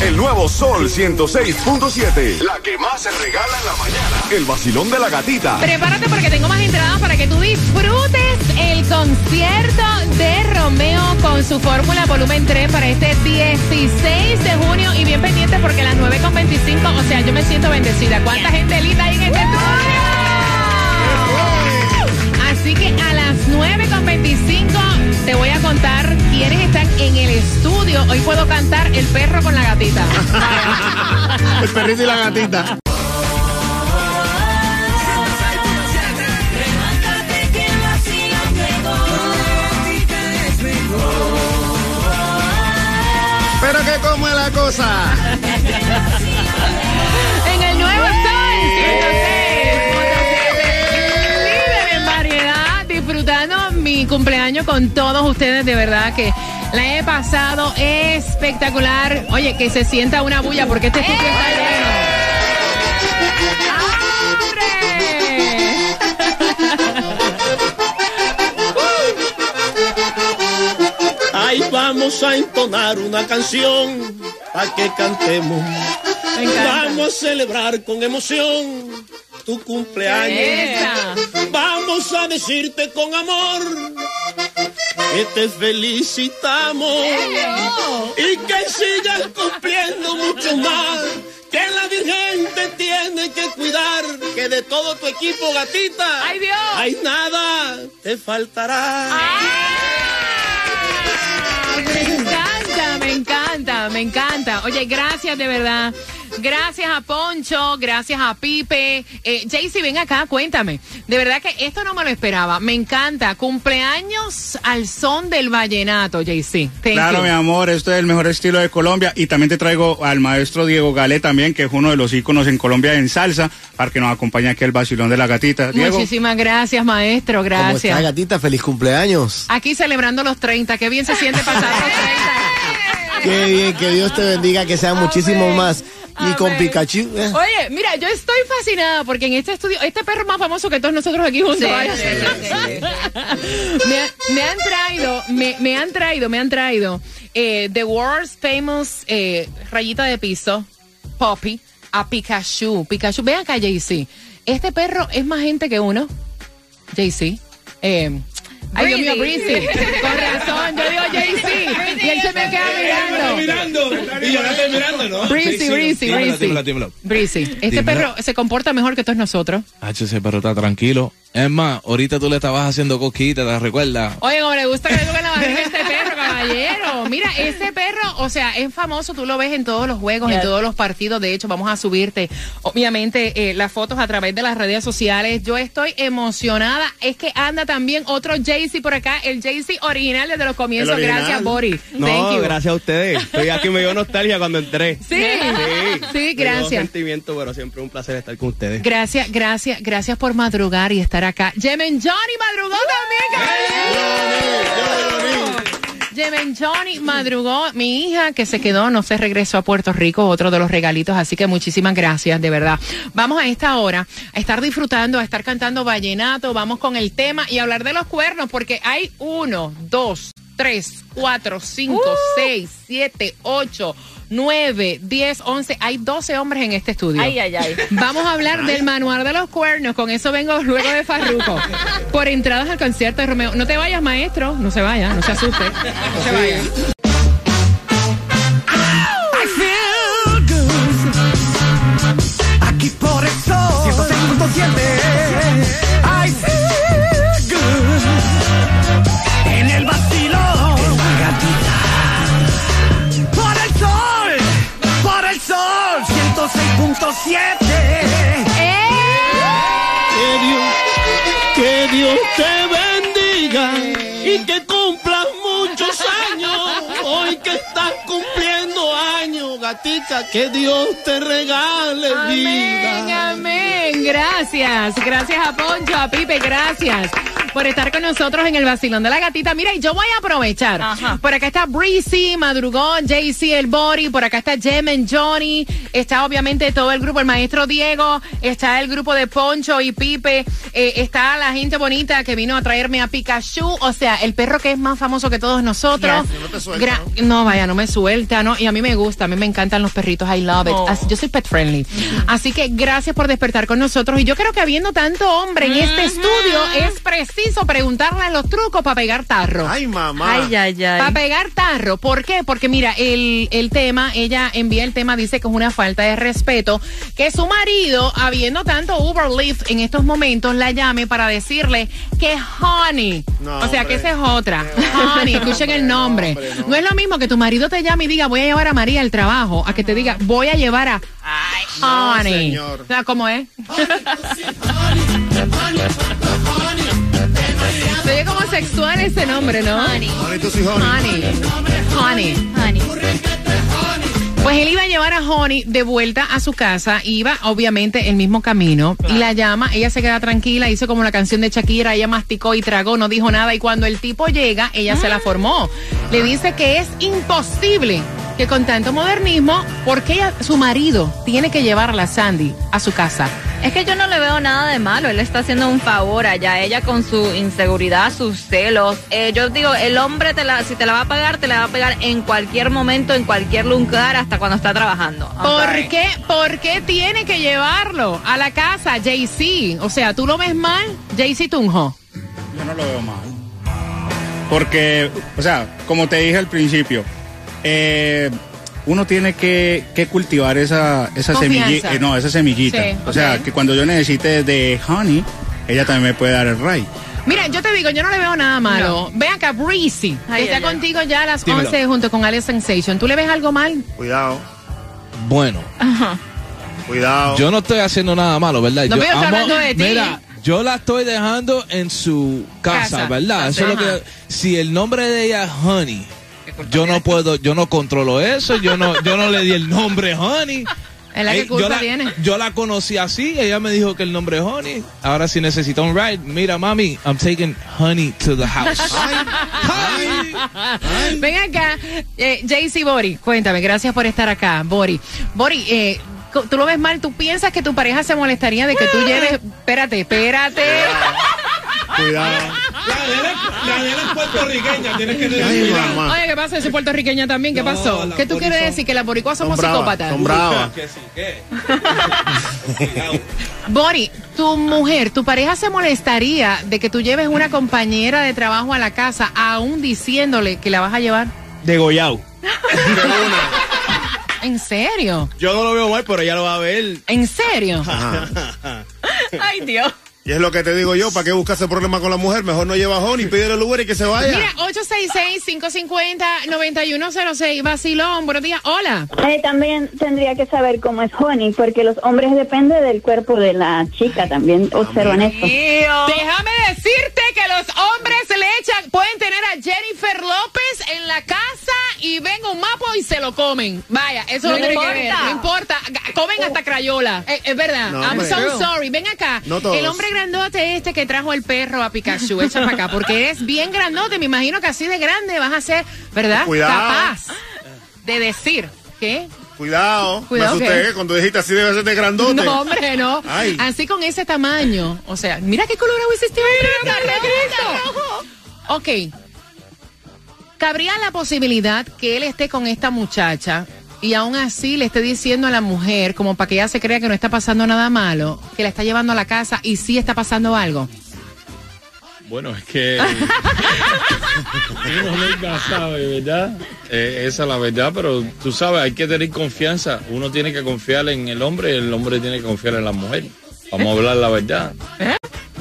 El nuevo Sol 106.7. La que más se regala en la mañana. El vacilón de la gatita. Prepárate porque tengo más entradas para que tú disfrutes el concierto de Romeo con su fórmula volumen 3 para este 16 de junio. Y bien pendiente porque a las 9.25, o sea, yo me siento bendecida. ¿Cuánta gente linda hay en este estudio? Así que a las 9.25 te voy a contar quiénes están en el estudio. Hoy puedo cantar El perro con la gatita. El perrito y la gatita. Pero que cómo es la cosa. Mi cumpleaños con todos ustedes. De verdad que la he pasado espectacular. Oye, que se sienta una bulla porque este sitio está lleno. Ahí vamos a entonar una canción para que cantemos. Vamos a celebrar con emoción tu cumpleaños. Vamos a decirte con amor que te felicitamos y que sigas cumpliendo mucho más. Que la Virgen te tiene que cuidar, que de todo tu equipo, gatita, ¡Ay, Dios! hay nada te faltará. Me encanta, me encanta, me encanta. Oye, gracias de verdad. Gracias a Poncho, gracias a Pipe. Eh, Jaycee, ven acá, cuéntame. De verdad que esto no me lo esperaba. Me encanta. Cumpleaños al son del vallenato, Jaycee. Claro, you. mi amor, esto es el mejor estilo de Colombia. Y también te traigo al maestro Diego Galé también, que es uno de los íconos en Colombia en salsa, para que nos acompañe aquí al vacilón de la gatita. Diego. Muchísimas gracias, maestro. ¿Cómo está, Gracias. gatita? Feliz cumpleaños. Aquí celebrando los 30. Qué bien se siente pasar los 30. Qué bien, que Dios te bendiga, que sean muchísimos más. Y con. Pikachu. eh. Oye, mira, yo estoy fascinada porque en este estudio, este perro más famoso que todos nosotros aquí juntos. me, ha- me han traído, me, me han traído, me han traído eh, The World's Famous eh, Rayita de Piso, Poppy, a Pikachu. Pikachu, ven acá, JC. Este perro es más gente que uno. JC. Eh, Ay, Dios mío, Breezy. Con razón, yo digo JC. Y él se me queda mirando. mirando. Y yo la estoy mirando, ¿no? Breezy, Breezy, Breezy. Breezy. Este perro se comporta mejor que todos nosotros. H, ese perro está tranquilo. Es más, ahorita tú le estabas haciendo cosquillas, ¿te recuerdas? Oye, como le gusta que le toquen la barriga este perro, caballero. Mira, ese perro, o sea, es famoso, tú lo ves en todos los juegos, en todos los partidos. De hecho, vamos a subirte, obviamente, eh, las fotos a través de las redes sociales. Yo estoy emocionada. Es que anda también otro Jaycee por acá, el Jaycee original desde los comienzos. Gracias, Bori. No, Thank you. gracias a ustedes. Estoy aquí, me dio nostalgia cuando entré. Sí, Sí, sí, gracias. sentimiento, pero siempre un placer estar con ustedes. Gracias, gracias, gracias por madrugar y estar acá. Yemen Johnny madrugó también, caballero. Yemen Johnny madrugó, mi hija que se quedó, no se regresó a Puerto Rico, otro de los regalitos, así que muchísimas gracias, de verdad. Vamos a esta hora a estar disfrutando, a estar cantando vallenato, vamos con el tema y hablar de los cuernos, porque hay uno, dos, tres, cuatro, cinco, seis, siete, ocho, nueve, diez, once, hay doce hombres en este estudio. Ay, ay, ay. Vamos a hablar del manual de los cuernos. Con eso vengo luego de Farruco. Por entradas al concierto de Romeo. No te vayas, maestro. No se vaya, no se asuste. No se vaya. Que Dios te regale Amén, vida. amén. Gracias. Gracias a Poncho, a Pipe, gracias por estar con nosotros en el vacilón de la gatita. Mira, y yo voy a aprovechar. Por acá está Breezy, Madrugón, JC, el Body, por acá está Jemen, Johnny, está obviamente todo el grupo, el maestro Diego, está el grupo de Poncho y Pipe, eh, está la gente bonita que vino a traerme a Pikachu, o sea, el perro que es más famoso que todos nosotros. Yes. No te suelta, Gra- no, vaya, no me suelta, ¿no? Y a mí me gusta, a mí me encantan los perritos, I love it. Oh. Así- yo soy pet friendly. Así que gracias por despertar con nosotros. Y yo creo que habiendo tanto hombre en este estudio, es preciso preguntarle los trucos para pegar tarro. Ay, mamá. Ay, ay, ay. Para pegar tarro. ¿Por qué? Porque mira, el, el tema, ella envía el tema, dice que es una falta de respeto que su marido, habiendo tanto Uber Lyft en estos momentos, la llame para decirle que honey. No, o sea, que esa es otra. Honey, escuchen el nombre. hombre, no. no es lo mismo que tu marido te llame y diga, voy a llevar a María al trabajo, a que te diga, voy a llevar a no, honey. señor. O sea, ¿cómo es? Se sexual ese nombre, ¿no? Honey. Honey, tú sí, honey. Honey. Honey. Honey. Pues él iba a llevar a Honey de vuelta a su casa, iba obviamente el mismo camino y la llama, ella se queda tranquila, hizo como la canción de Shakira, ella masticó y tragó, no dijo nada y cuando el tipo llega, ella se la formó. Le dice que es imposible que con tanto modernismo, porque ella, su marido tiene que llevarla Sandy a su casa. Es que yo no le veo nada de malo. Él está haciendo un favor allá. Ella con su inseguridad, sus celos. Eh, yo digo, el hombre, te la, si te la va a pegar, te la va a pegar en cualquier momento, en cualquier lugar, hasta cuando está trabajando. I'm ¿Por sorry. qué, ¿Por qué tiene que llevarlo a la casa, Jay-Z? O sea, ¿tú lo ves mal, Jay-Z Tunjo? Yo no lo veo mal. Porque, o sea, como te dije al principio, eh, uno tiene que, que cultivar esa, esa semillita. no, esa semillita. Sí, o sea, que cuando yo necesite de honey, ella también me puede dar el ray. Mira, yo te digo, yo no le veo nada malo. Ve acá, Breezy, que Ay, está ay, ay. contigo ya a las Dímelo. 11 junto con Alex Sensation. ¿Tú le ves algo mal? Cuidado, Bueno, cuidado. yo no estoy haciendo nada malo, ¿verdad? No, yo estoy hablando de ti. Mira, yo la estoy dejando en su casa, Casa. ¿verdad? Eso es lo Ajá. que si el nombre de ella es Honey, yo no puedo, yo no controlo eso, yo no yo no le di el nombre Honey. Es la que Ey, culpa yo, la, tiene. yo la conocí así, ella me dijo que el nombre es Honey. Ahora si necesita un ride, mira mami, I'm taking Honey to the house. Ven acá, eh, JC Bori, cuéntame, gracias por estar acá, Bori. Bori, eh, ¿tú lo ves mal? ¿Tú piensas que tu pareja se molestaría de que tú lleves... Espérate, espérate. Cuidado. La de la puertorriqueña, tienes que mamá. Oye, ¿qué pasa? Yo soy puertorriqueña también, ¿qué No, pasó? ¿Qué tú quieres decir? ¿Que las boricuas somos Son bravas, psicópatas? son bravas. Que sí, ¿qué? Bori, tu mujer, tu pareja se molestaría de que tú lleves una compañera de trabajo a la casa, aún diciéndole que la vas a llevar. Degollado. ¿En serio? Yo no lo veo mal, pero ella lo va a ver. ¿En serio? Ay, Dios. Y es lo que te digo yo, ¿para qué buscarse problema con la mujer? Mejor no lleva honey, pídele el Uber y que se vaya. Mira, 866-550-9106, Basilón, buenos días, hola. Eh, también tendría que saber cómo es Honey, porque los hombres depende del cuerpo de la chica también. Observan esto. Déjame decirte que los hombres le echan, pueden tener a Jennifer López en la casa y ven un mapo y se lo comen. Vaya, eso No no, tiene que importa. ver, no importa. Comen hasta crayola. Eh, es verdad. No, I'm so sorry. Ven acá. No todos. el hombre grandote este que trajo el perro a Pikachu, echa para acá, porque eres bien grandote. Me imagino que así de grande vas a ser, ¿verdad? Cuidado. Capaz de decir que Cuidado. Cuidado, Me asusté ¿qué? cuando dijiste así debe ser de grandote. No, hombre, no. Ay. Así con ese tamaño. O sea, mira qué color agua este Ok. ¿Cabría la posibilidad que él esté con esta muchacha y aún así le esté diciendo a la mujer, como para que ella se crea que no está pasando nada malo, que la está llevando a la casa y sí está pasando algo? Bueno, es que uno nunca sabe, ¿verdad? Eh, esa es la verdad, pero tú sabes, hay que tener confianza. Uno tiene que confiar en el hombre y el hombre tiene que confiar en la mujer. Vamos a hablar la verdad.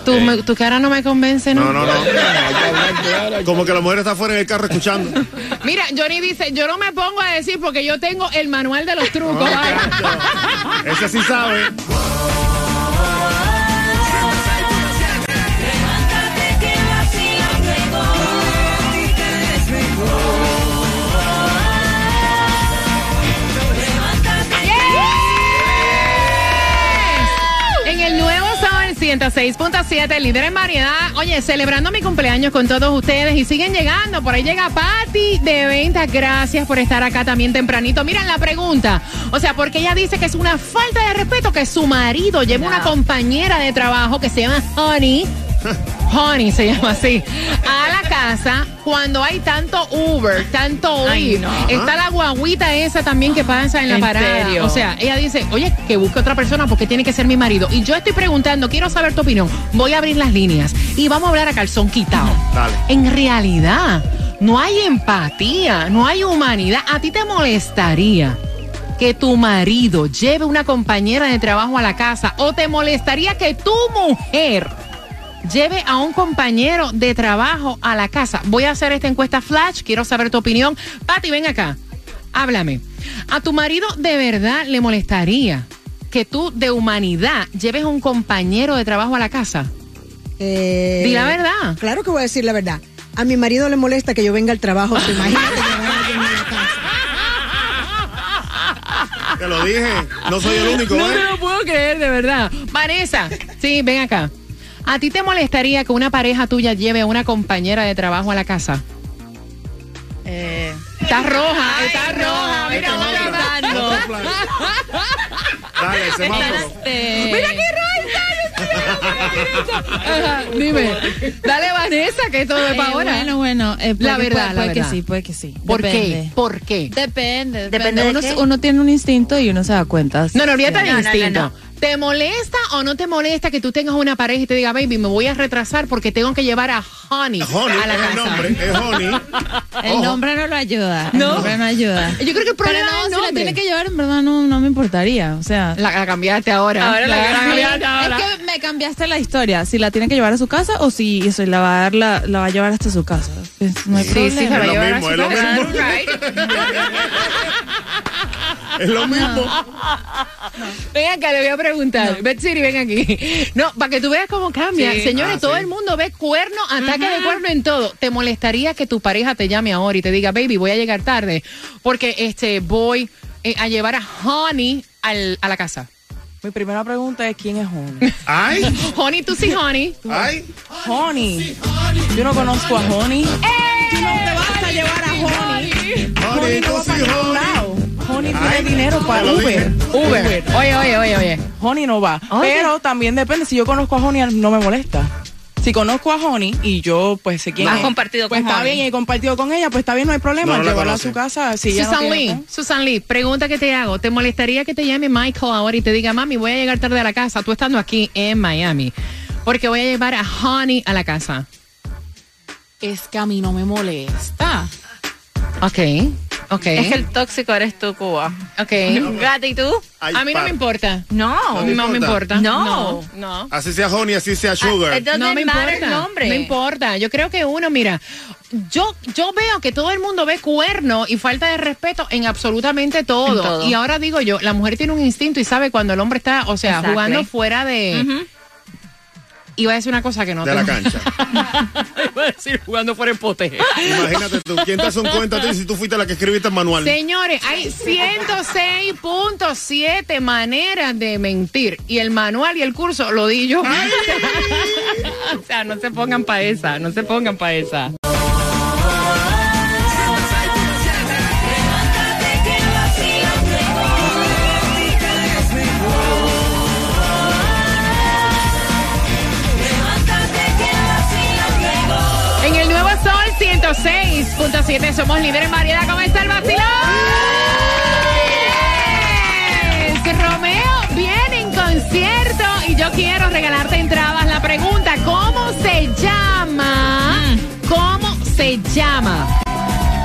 Tu, me- tu cara no me convence, ¿no? No, no, no. Como que la mujer está fuera en el carro escuchando. Mira, Johnny dice, yo no me pongo a decir porque yo tengo el manual de los trucos. ¿vale? Ese sí sabe. 106.7, líder en variedad. Oye, celebrando mi cumpleaños con todos ustedes y siguen llegando. Por ahí llega Patti de ventas. Gracias por estar acá también tempranito. Miren la pregunta. O sea, porque ella dice que es una falta de respeto que su marido lleve una compañera de trabajo que se llama Honey. Honey se llama así. A la cuando hay tanto Uber, tanto no. Está la guaguita esa también que pasa en la ¿En parada. serio? O sea, ella dice, oye, que busque otra persona porque tiene que ser mi marido. Y yo estoy preguntando, quiero saber tu opinión. Voy a abrir las líneas y vamos a hablar a calzón quitado. Dale. En realidad, no hay empatía, no hay humanidad. ¿A ti te molestaría que tu marido lleve una compañera de trabajo a la casa o te molestaría que tu mujer lleve a un compañero de trabajo a la casa? Voy a hacer esta encuesta flash, quiero saber tu opinión. Pati, ven acá, háblame. ¿A tu marido de verdad le molestaría que tú de humanidad lleves a un compañero de trabajo a la casa? Eh, Di la verdad. Claro que voy a decir la verdad. A mi marido le molesta que yo venga al trabajo. ¿Se imagina que llevar a alguien a la casa? Te lo dije. No soy el único, No ¿eh? te lo puedo creer, de verdad. Vanessa, sí, ven acá. ¿A ti te molestaría que una pareja tuya lleve a una compañera de trabajo a la casa? Eh, Está roja, está roja. Mira, pensando. Dale, Están, semáforo. este, Mira qué roja. Ajá, Dime, dale Vanessa, que todo es Eh, para ahora. Bueno, bueno. eh, La puede- verdad, puede, la puede verdad. que sí, puede que sí. ¿Por qué? Depende. ¿Por qué? Depende, depende. Depende de uno, qué. uno tiene un instinto y uno se da cuenta. No, no, del No, no, no, instinto. no. ¿Te molesta o no te molesta que tú tengas una pareja y te diga, baby, me voy a retrasar porque tengo que llevar a Honey, Honey, a la es el casa? nombre, es Honey. El Ojo. nombre no lo ayuda. El No. nombre no ayuda. Yo creo que el Pero problema no, es el si la tiene que llevar, en verdad no, no me importaría. O sea, La, la cambiaste ahora. Ahora la cambiaste ahora. es que me cambiaste la historia. Si la tiene que llevar a su casa o si eso, la va a dar, la, la va a llevar hasta su casa. Pues, no hay Sí, sí, se problema. va a llevar a su casa. Es lo mismo. Ven acá, le voy a preguntar. Bet Siri, ven aquí. No, para que tú veas cómo cambia. Sí. Señores, Ah, todo sí. el mundo ve cuerno, ataque de cuerno en todo. ¿Te molestaría que tu pareja te llame ahora y te diga, baby, voy a llegar tarde porque este voy eh, a llevar a Honey al- a la casa? Mi primera pregunta es quién es Honey. Ay, Honey, tú sí, Honey. ay. Honey. Yo no conozco a Honey. ¡Eh! Tú no te vas a llevar a Honey. Honey, no tú sí, honey. Honey tiene Ay, dinero para Uber. Uber. Oye, oye, oye, oye. Honey no va. Oye. Pero también depende. Si yo conozco a Honey, no me molesta. Si conozco a Honey y yo, pues sé quién Has es, compartido pues con está Honey. bien y he compartido con ella, pues está bien, no hay problema. No, no la Llevarla a su casa. Si ella no Susan tiene Lee, plan. Susan Lee, pregunta que te hago. ¿Te molestaría que te llame Michael ahora y te diga, mami, voy a llegar tarde a la casa, tú estando aquí en Miami? Porque voy a llevar a Honey a la casa. Es que a mí no me molesta. Ok, ok. Es que el tóxico eres tú, Cuba. Ok. Gata, ¿y tú? Ay, A mí no me importa. No. No, me importa? No. No, no. Así sea Honey, así sea Sugar. Ah, entonces- No me importa. el nombre. No importa. Yo creo que uno, mira, yo, yo veo que todo el mundo ve cuerno y falta de respeto en absolutamente todo. En todo. Y ahora digo yo, la mujer tiene un instinto y sabe cuando el hombre está, o sea, jugando fuera de. Iba a decir una cosa que no de la cancha. Iba a decir jugando fuera el pote. Imagínate tú, ¿quién te hace un cuento a ti si tú fuiste la que escribiste el manual? Señores, hay 106.7 maneras de mentir. Y el manual y el curso lo di yo. o sea, no se pongan para esa, no se pongan para esa. 106.7 somos líderes en variedad. ¿Cómo está el vacilón? Yes. Romeo viene en concierto y yo quiero regalarte entradas. La pregunta, ¿cómo se llama? ¿Cómo se llama?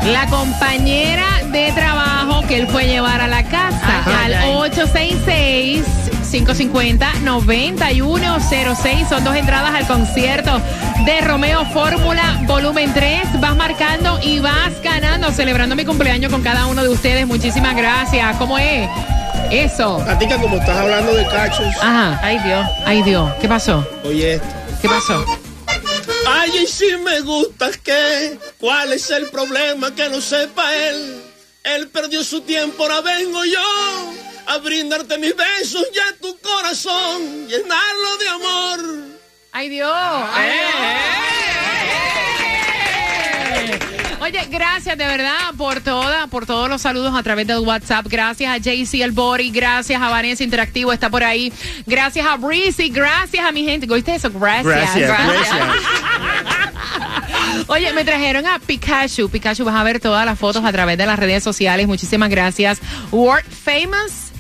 La compañera de trabajo que él fue a llevar a la casa ay, al ay. 866 809-550-9106. Son dos entradas al concierto de Romeo Fórmula Volumen 3. Vas marcando y vas ganando, celebrando mi cumpleaños con cada uno de ustedes. Muchísimas gracias. ¿Cómo es? Eso. Katica, como estás hablando de cachos. Ajá. Ay, Dios. Ay, Dios. ¿Qué pasó? Oye esto. ¿Qué pasó? Ay, y si me gustas, ¿qué? ¿Cuál es el problema que no sepa él? Él perdió su tiempo, ahora vengo yo a brindarte mis besos y a tu corazón, llenarlo de amor. ¡Ay, Dios! ¡Ay, Oye, gracias de verdad por toda, por todos los saludos a través del WhatsApp. Gracias a JC El Bori, gracias a Vanessa Interactivo, está por ahí. Gracias a Breezy, gracias a mi gente. ¿Oíste eso? Gracias. Gracias, Oye, me trajeron a Pikachu. Pikachu, vas a ver todas las fotos a través de las redes sociales. Muchísimas gracias. World Famous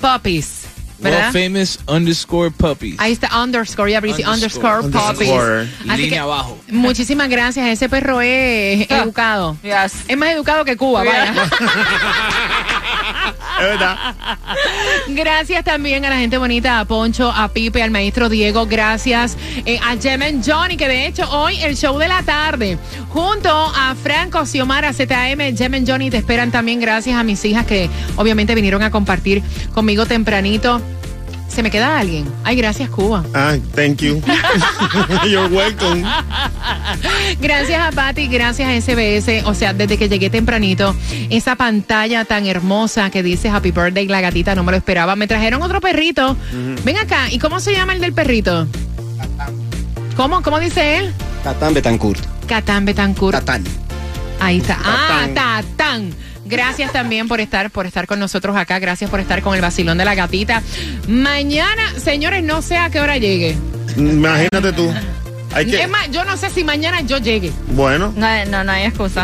Puppies. ¿Verdad? World famous underscore puppies. Ahí está underscore, ya Breezy, underscore, puppies. Underscore. Así Línea que, abajo. Muchísimas gracias. Ese perro es educado. Es más educado que Cuba, vaya. Gracias también a la gente bonita, a Poncho, a Pipe, al maestro Diego. Gracias eh, a Jemen Johnny, que de hecho hoy el show de la tarde, junto a Franco Xiomara ZM, Jemen Johnny, te esperan también. Gracias a mis hijas que obviamente vinieron a compartir conmigo tempranito. ¿Se me queda alguien? Ay, gracias, Cuba. Ah, thank you. You're welcome. Gracias a Patti, gracias a SBS. O sea, desde que llegué tempranito, esa pantalla tan hermosa que dice Happy Birthday, la gatita, no me lo esperaba. Me trajeron otro perrito. Ven acá, ¿y cómo se llama el del perrito? ¿Cómo? ¿Cómo dice él? Catán Betancourt. Catán Betancourt. Tatán. Ahí está. Ah, Tatán. Gracias también por estar, por estar con nosotros acá. Gracias por estar con el vacilón de la gatita. Mañana, señores, no sé a qué hora llegue. Imagínate tú. Hay que. Es más, yo no sé si mañana yo llegue. Bueno. No, no, no hay excusa.